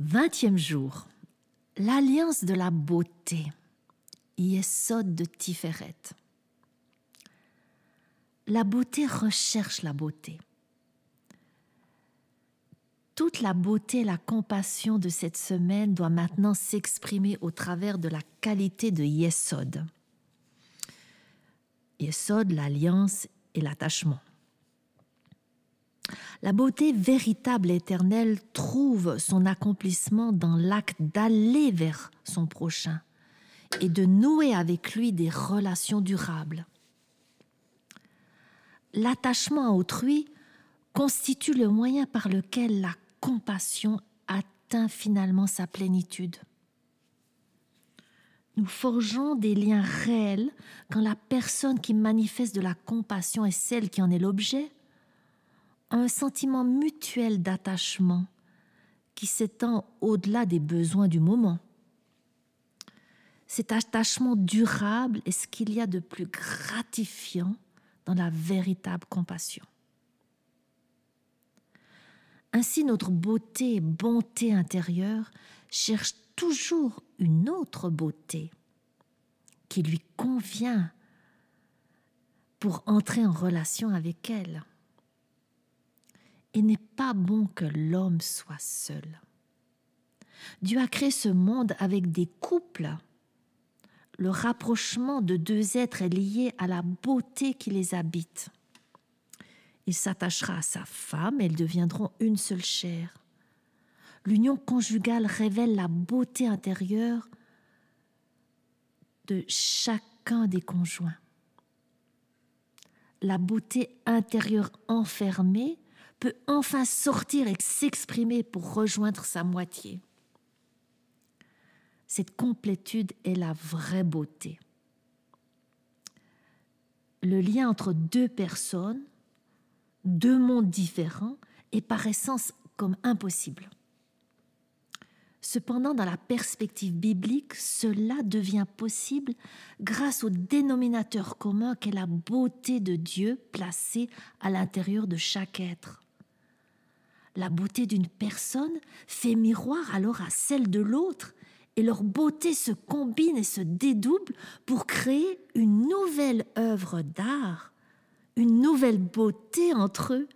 Vingtième jour. L'alliance de la beauté. Yesod de Tiferet. La beauté recherche la beauté. Toute la beauté et la compassion de cette semaine doit maintenant s'exprimer au travers de la qualité de Yesod. Yesod, l'alliance et l'attachement. La beauté véritable et éternelle trouve son accomplissement dans l'acte d'aller vers son prochain et de nouer avec lui des relations durables. L'attachement à autrui constitue le moyen par lequel la compassion atteint finalement sa plénitude. Nous forgeons des liens réels quand la personne qui manifeste de la compassion est celle qui en est l'objet, un sentiment mutuel d'attachement qui s'étend au-delà des besoins du moment. Cet attachement durable est ce qu'il y a de plus gratifiant dans la véritable compassion. Ainsi, notre beauté et bonté intérieure cherche toujours une autre beauté qui lui convient pour entrer en relation avec elle. Il n'est pas bon que l'homme soit seul. Dieu a créé ce monde avec des couples. Le rapprochement de deux êtres est lié à la beauté qui les habite. Il s'attachera à sa femme et ils deviendront une seule chair. L'union conjugale révèle la beauté intérieure de chacun des conjoints. La beauté intérieure enfermée peut enfin sortir et s'exprimer pour rejoindre sa moitié. Cette complétude est la vraie beauté. Le lien entre deux personnes, deux mondes différents, est par essence comme impossible. Cependant, dans la perspective biblique, cela devient possible grâce au dénominateur commun qu'est la beauté de Dieu placée à l'intérieur de chaque être. La beauté d'une personne fait miroir alors à celle de l'autre et leur beauté se combine et se dédouble pour créer une nouvelle œuvre d'art, une nouvelle beauté entre eux,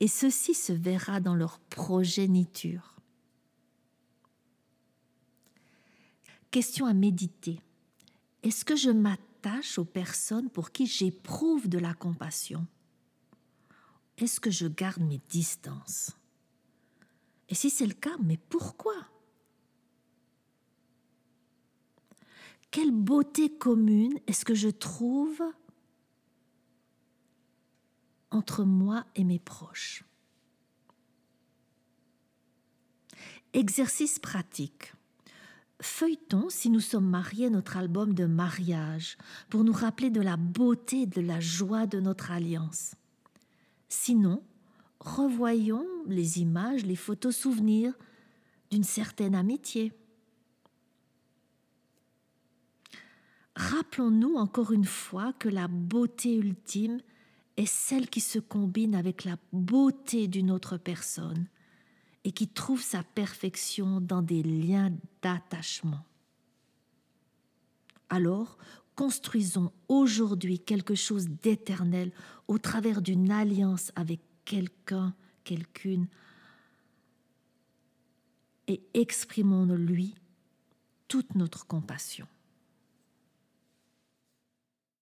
et ceci se verra dans leur progéniture. Question à méditer. Est-ce que je m'attache aux personnes pour qui j'éprouve de la compassion? Est-ce que je garde mes distances? Et si c'est le cas, mais pourquoi? Quelle beauté commune est-ce que je trouve entre moi et mes proches? Exercice pratique. Feuilletons, si nous sommes mariés, notre album de mariage pour nous rappeler de la beauté et de la joie de notre alliance. Sinon, revoyons les images, les photos souvenirs d'une certaine amitié. Rappelons-nous encore une fois que la beauté ultime est celle qui se combine avec la beauté d'une autre personne et qui trouve sa perfection dans des liens d'attachement. Alors, construisons aujourd'hui quelque chose d'éternel au travers d'une alliance avec quelqu'un, quelqu'une, et exprimons-lui toute notre compassion.